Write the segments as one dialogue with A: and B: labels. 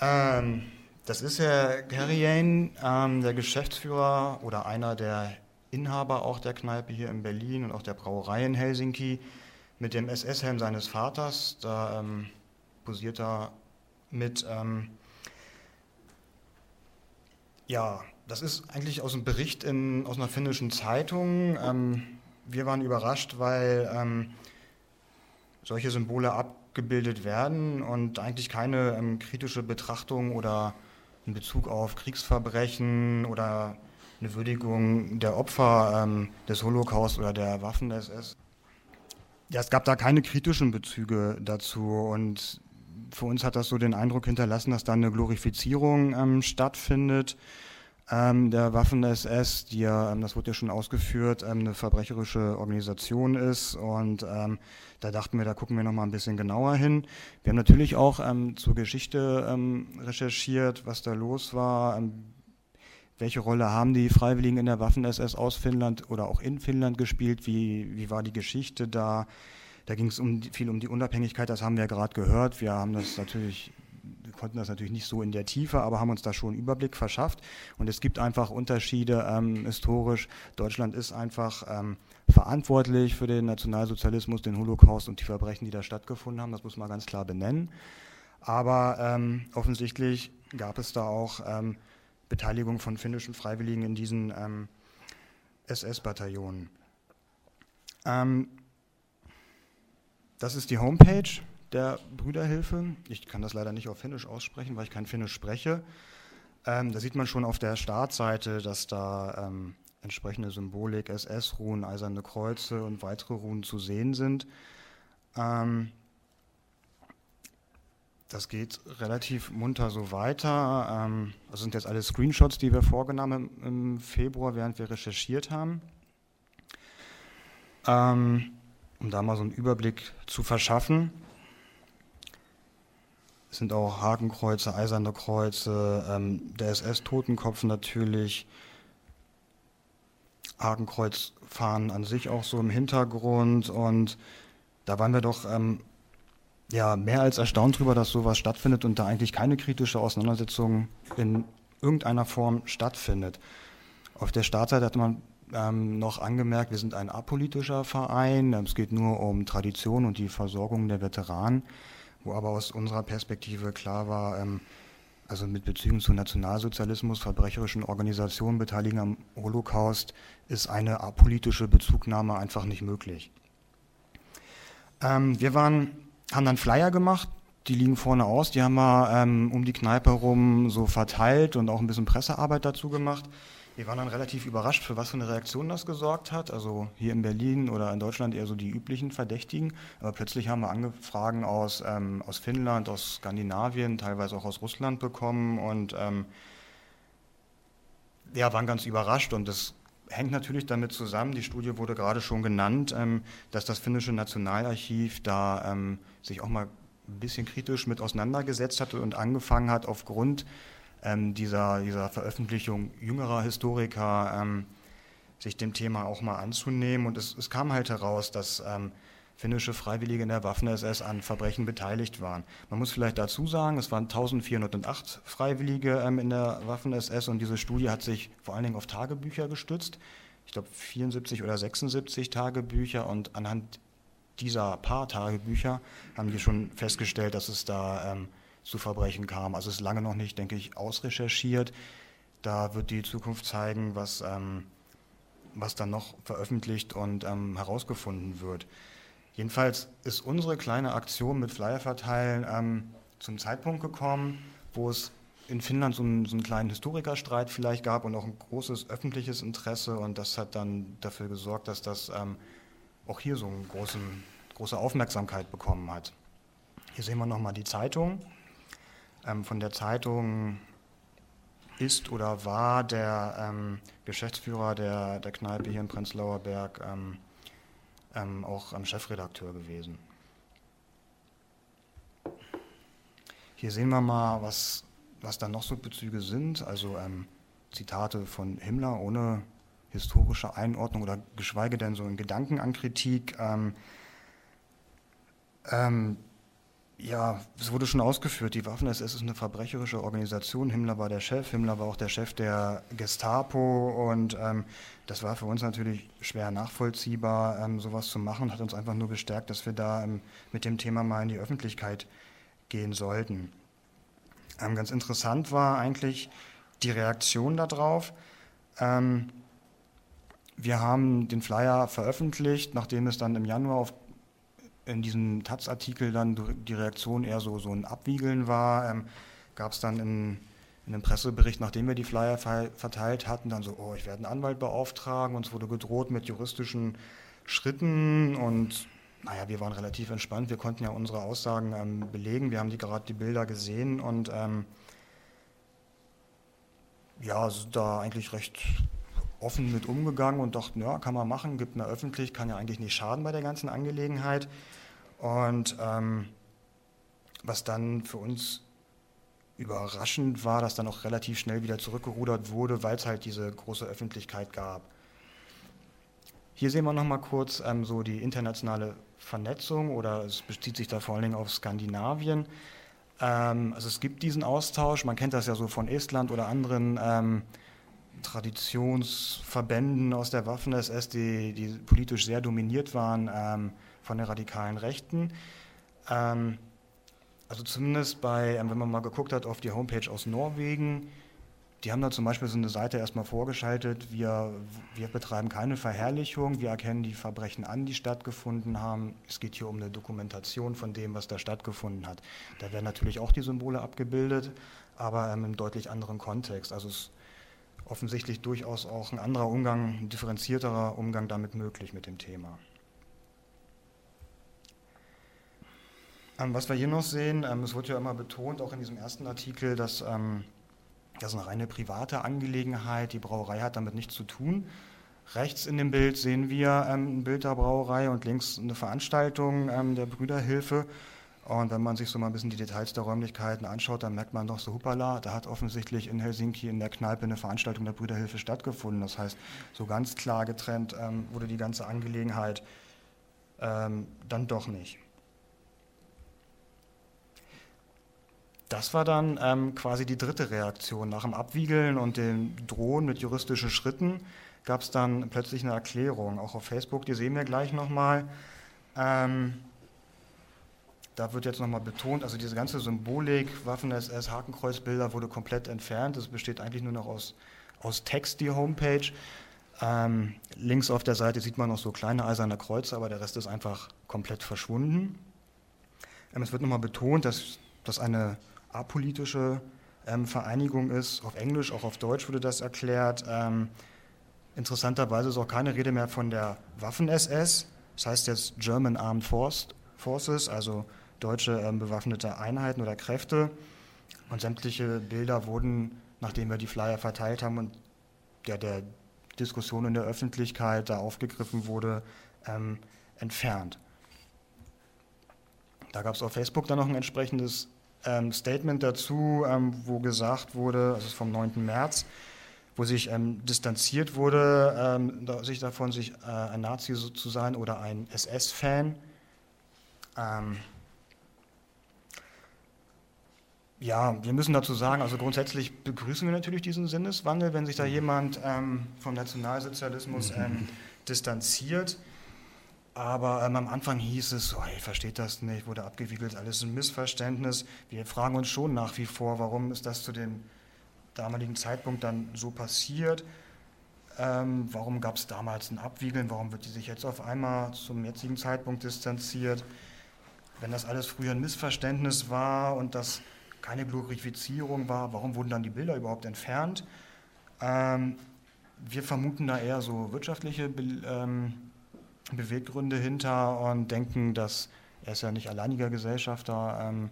A: Ähm, das ist Herr Kerrian, ähm, der Geschäftsführer oder einer der Inhaber auch der Kneipe hier in Berlin und auch der Brauerei in Helsinki mit dem SS-Helm seines Vaters. Da ähm, posiert er mit. Ähm, ja, das ist eigentlich aus einem Bericht in, aus einer finnischen Zeitung. Ähm, wir waren überrascht, weil ähm, solche Symbole abgebildet werden und eigentlich keine ähm, kritische Betrachtung oder in Bezug auf Kriegsverbrechen oder eine Würdigung der Opfer ähm, des Holocaust oder der Waffen-SS. Ja, es gab da keine kritischen Bezüge dazu und für uns hat das so den Eindruck hinterlassen, dass da eine Glorifizierung ähm, stattfindet der Waffen-SS, die ja, ähm, das wurde ja schon ausgeführt, ähm, eine verbrecherische Organisation ist. Und ähm, da dachten wir, da gucken wir nochmal ein bisschen genauer hin. Wir haben natürlich auch ähm, zur Geschichte ähm, recherchiert, was da los war. welche Rolle haben die Freiwilligen in der Waffen-SS aus Finnland oder auch in Finnland gespielt? Wie, wie war die Geschichte da? Da ging es um, viel um die Unabhängigkeit, das haben wir gerade gehört. Wir haben das natürlich wir konnten das natürlich nicht so in der Tiefe, aber haben uns da schon einen Überblick verschafft. Und es gibt einfach Unterschiede ähm, historisch. Deutschland ist einfach ähm, verantwortlich für den Nationalsozialismus, den Holocaust und die Verbrechen, die da stattgefunden haben. Das muss man ganz klar benennen. Aber ähm, offensichtlich gab es da auch ähm, Beteiligung von finnischen Freiwilligen in diesen ähm, SS-Bataillonen. Ähm, das ist die Homepage der Brüderhilfe. Ich kann das leider nicht auf Finnisch aussprechen, weil ich kein Finnisch spreche. Ähm, da sieht man schon auf der Startseite, dass da ähm, entsprechende Symbolik, SS-Ruhen, eiserne Kreuze und weitere Ruhen zu sehen sind. Ähm, das geht relativ munter so weiter. Ähm, das sind jetzt alle Screenshots, die wir vorgenommen haben im Februar, während wir recherchiert haben. Ähm, um da mal so einen Überblick zu verschaffen. Es sind auch Hakenkreuze, eiserne Kreuze, ähm, der SS-Totenkopf natürlich, Hakenkreuzfahnen an sich auch so im Hintergrund und da waren wir doch ähm, ja, mehr als erstaunt darüber, dass sowas stattfindet und da eigentlich keine kritische Auseinandersetzung in irgendeiner Form stattfindet. Auf der Startseite hat man ähm, noch angemerkt, wir sind ein apolitischer Verein, es geht nur um Tradition und die Versorgung der Veteranen wo aber aus unserer Perspektive klar war, ähm, also mit Bezügen zu Nationalsozialismus, verbrecherischen Organisationen beteiligen am Holocaust, ist eine apolitische Bezugnahme einfach nicht möglich. Ähm, wir waren, haben dann Flyer gemacht, die liegen vorne aus, die haben wir ähm, um die Kneipe herum so verteilt und auch ein bisschen Pressearbeit dazu gemacht. Wir waren dann relativ überrascht, für was für eine Reaktion das gesorgt hat. Also hier in Berlin oder in Deutschland eher so die üblichen Verdächtigen. Aber plötzlich haben wir Angefragen aus, ähm, aus Finnland, aus Skandinavien, teilweise auch aus Russland bekommen und ähm, ja, waren ganz überrascht. Und das hängt natürlich damit zusammen, die Studie wurde gerade schon genannt, ähm, dass das finnische Nationalarchiv da ähm, sich auch mal ein bisschen kritisch mit auseinandergesetzt hatte und angefangen hat, aufgrund ähm, dieser, dieser Veröffentlichung jüngerer Historiker ähm, sich dem Thema auch mal anzunehmen. Und es, es kam halt heraus, dass ähm, finnische Freiwillige in der Waffen-SS an Verbrechen beteiligt waren. Man muss vielleicht dazu sagen, es waren 1408 Freiwillige ähm, in der Waffen-SS und diese Studie hat sich vor allen Dingen auf Tagebücher gestützt. Ich glaube 74 oder 76 Tagebücher und anhand dieser paar Tagebücher haben wir schon festgestellt, dass es da ähm, zu Verbrechen kam. Also ist lange noch nicht, denke ich, ausrecherchiert. Da wird die Zukunft zeigen, was, ähm, was dann noch veröffentlicht und ähm, herausgefunden wird. Jedenfalls ist unsere kleine Aktion mit Flyer verteilen ähm, zum Zeitpunkt gekommen, wo es in Finnland so einen, so einen, kleinen Historikerstreit vielleicht gab und auch ein großes öffentliches Interesse. Und das hat dann dafür gesorgt, dass das ähm, auch hier so eine große Aufmerksamkeit bekommen hat. Hier sehen wir nochmal die Zeitung. Ähm, von der Zeitung ist oder war der ähm, Geschäftsführer der, der Kneipe hier in Prenzlauer Berg ähm, ähm auch Chefredakteur gewesen. Hier sehen wir mal, was, was da noch so Bezüge sind. Also ähm, Zitate von Himmler ohne historische Einordnung oder geschweige denn so ein Gedanken an Kritik. Ähm, Ja, es wurde schon ausgeführt, die Waffen-SS ist eine verbrecherische Organisation. Himmler war der Chef, Himmler war auch der Chef der Gestapo und ähm, das war für uns natürlich schwer nachvollziehbar, ähm, sowas zu machen, hat uns einfach nur bestärkt, dass wir da ähm, mit dem Thema mal in die Öffentlichkeit gehen sollten. Ähm, ganz interessant war eigentlich die Reaktion darauf. Ähm, wir haben den Flyer veröffentlicht, nachdem es dann im Januar auf in diesem Taz-Artikel dann die Reaktion eher so, so ein Abwiegeln war, ähm, gab es dann in, in einem Pressebericht, nachdem wir die Flyer verteilt hatten, dann so, oh, ich werde einen Anwalt beauftragen, uns wurde gedroht mit juristischen Schritten und naja, wir waren relativ entspannt, wir konnten ja unsere Aussagen ähm, belegen, wir haben die gerade die Bilder gesehen und ähm, ja, da eigentlich recht offen mit umgegangen und dachten, ja, kann man machen, gibt mehr öffentlich, kann ja eigentlich nicht schaden bei der ganzen Angelegenheit. Und ähm, was dann für uns überraschend war, dass dann auch relativ schnell wieder zurückgerudert wurde, weil es halt diese große Öffentlichkeit gab. Hier sehen wir nochmal kurz ähm, so die internationale Vernetzung oder es bezieht sich da vor allen Dingen auf Skandinavien. Ähm, also es gibt diesen Austausch, man kennt das ja so von Estland oder anderen ähm, Traditionsverbänden aus der Waffen-SS, die, die, politisch sehr dominiert waren ähm, von den radikalen Rechten. Ähm, also zumindest bei, ähm, wenn man mal geguckt hat auf die Homepage aus Norwegen, die haben da zum Beispiel so eine Seite erstmal vorgeschaltet, wir, wir betreiben keine Verherrlichung, wir erkennen die Verbrechen an, die stattgefunden haben. Es geht hier um eine Dokumentation von dem, was da stattgefunden hat. Da werden natürlich auch die Symbole abgebildet, aber ähm, im deutlich anderen Kontext. Also es offensichtlich durchaus auch ein anderer Umgang, ein differenzierterer Umgang damit möglich mit dem Thema. Ähm, was wir hier noch sehen, ähm, es wurde ja immer betont, auch in diesem ersten Artikel, dass ähm, das eine reine private Angelegenheit, die Brauerei hat damit nichts zu tun. Rechts in dem Bild sehen wir ein Bild der Brauerei und links eine Veranstaltung der Brüderhilfe. Und wenn man sich so mal ein bisschen die Details der Räumlichkeiten anschaut, dann merkt man doch so, hupala, da hat offensichtlich in Helsinki in der Kneipe eine Veranstaltung der Brüderhilfe stattgefunden. Das heißt, so ganz klar getrennt ähm, wurde die ganze Angelegenheit ähm, dann doch nicht. Das war dann ähm, quasi die dritte Reaktion. Nach dem Abwiegeln und dem Drohen mit juristischen Schritten gab es dann plötzlich eine Erklärung, auch auf Facebook, die sehen wir gleich nochmal. Ähm, da wird jetzt nochmal betont, also diese ganze Symbolik, Waffen-SS, Hakenkreuzbilder wurde komplett entfernt. Es besteht eigentlich nur noch aus, aus Text, die Homepage. Ähm, links auf der Seite sieht man noch so kleine eiserne Kreuze, aber der Rest ist einfach komplett verschwunden. Ähm, es wird nochmal betont, dass das eine apolitische ähm, Vereinigung ist. Auf Englisch, auch auf Deutsch wurde das erklärt. Ähm, interessanterweise ist auch keine Rede mehr von der Waffen-SS. Das heißt jetzt German Armed Forces, also deutsche ähm, bewaffnete Einheiten oder Kräfte. Und sämtliche Bilder wurden, nachdem wir die Flyer verteilt haben und der, der Diskussion in der Öffentlichkeit da aufgegriffen wurde, ähm, entfernt. Da gab es auf Facebook dann noch ein entsprechendes ähm, Statement dazu, ähm, wo gesagt wurde, also vom 9. März, wo sich ähm, distanziert wurde, ähm, da, sich davon, sich äh, ein Nazi zu sein oder ein SS-Fan. Ähm, ja, wir müssen dazu sagen, also grundsätzlich begrüßen wir natürlich diesen Sinneswandel, wenn sich da jemand ähm, vom Nationalsozialismus mhm. ähm, distanziert. Aber ähm, am Anfang hieß es, oh, ihr versteht das nicht, wurde abgewiegelt, alles ein Missverständnis. Wir fragen uns schon nach wie vor, warum ist das zu dem damaligen Zeitpunkt dann so passiert? Ähm, warum gab es damals ein Abwiegeln? Warum wird die sich jetzt auf einmal zum jetzigen Zeitpunkt distanziert? Wenn das alles früher ein Missverständnis war und das keine Glorifizierung war, warum wurden dann die Bilder überhaupt entfernt? Ähm, wir vermuten da eher so wirtschaftliche Be ähm, Beweggründe hinter und denken, dass er ist ja nicht alleiniger Gesellschafter ähm,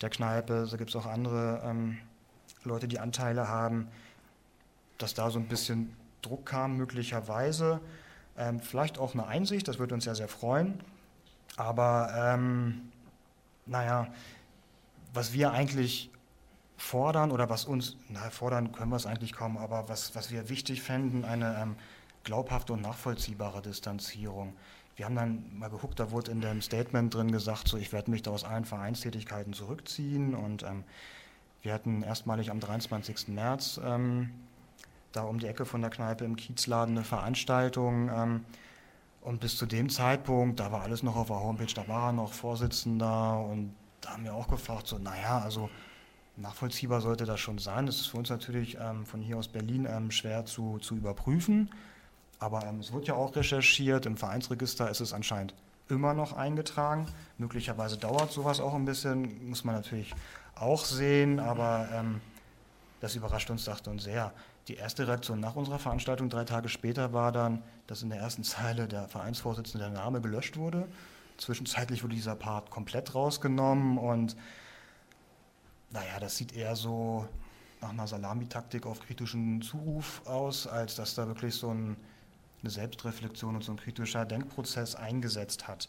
A: der Kneipe, so gibt es auch andere ähm, Leute, die Anteile haben, dass da so ein bisschen Druck kam möglicherweise. Ähm, vielleicht auch eine Einsicht, das würde uns ja sehr freuen. Aber ähm, naja, was wir eigentlich fordern oder was uns, na, fordern können wir es eigentlich kaum, aber was, was wir wichtig fänden, eine ähm, glaubhafte und nachvollziehbare Distanzierung. Wir haben dann mal geguckt, da wurde in dem Statement drin gesagt, so ich werde mich da aus allen Vereinstätigkeiten zurückziehen und ähm, wir hatten erstmalig am 23. März ähm, da um die Ecke von der Kneipe im Kiezladen eine Veranstaltung ähm, und bis zu dem Zeitpunkt, da war alles noch auf der Homepage, da war er noch Vorsitzender und da haben wir auch gefragt, so naja, also nachvollziehbar sollte das schon sein. Das ist für uns natürlich ähm, von hier aus Berlin ähm, schwer zu, zu überprüfen. Aber ähm, es wird ja auch recherchiert, im Vereinsregister ist es anscheinend immer noch eingetragen. Möglicherweise dauert sowas auch ein bisschen, muss man natürlich auch sehen, aber ähm, das überrascht uns, dachte uns sehr. Die erste Reaktion nach unserer Veranstaltung drei Tage später war dann, dass in der ersten Zeile der Vereinsvorsitzende der Name gelöscht wurde. Zwischenzeitlich wurde dieser Part komplett rausgenommen und naja, das sieht eher so nach einer Salamitaktik auf kritischen Zuruf aus, als dass da wirklich so ein, eine Selbstreflexion und so ein kritischer Denkprozess eingesetzt hat.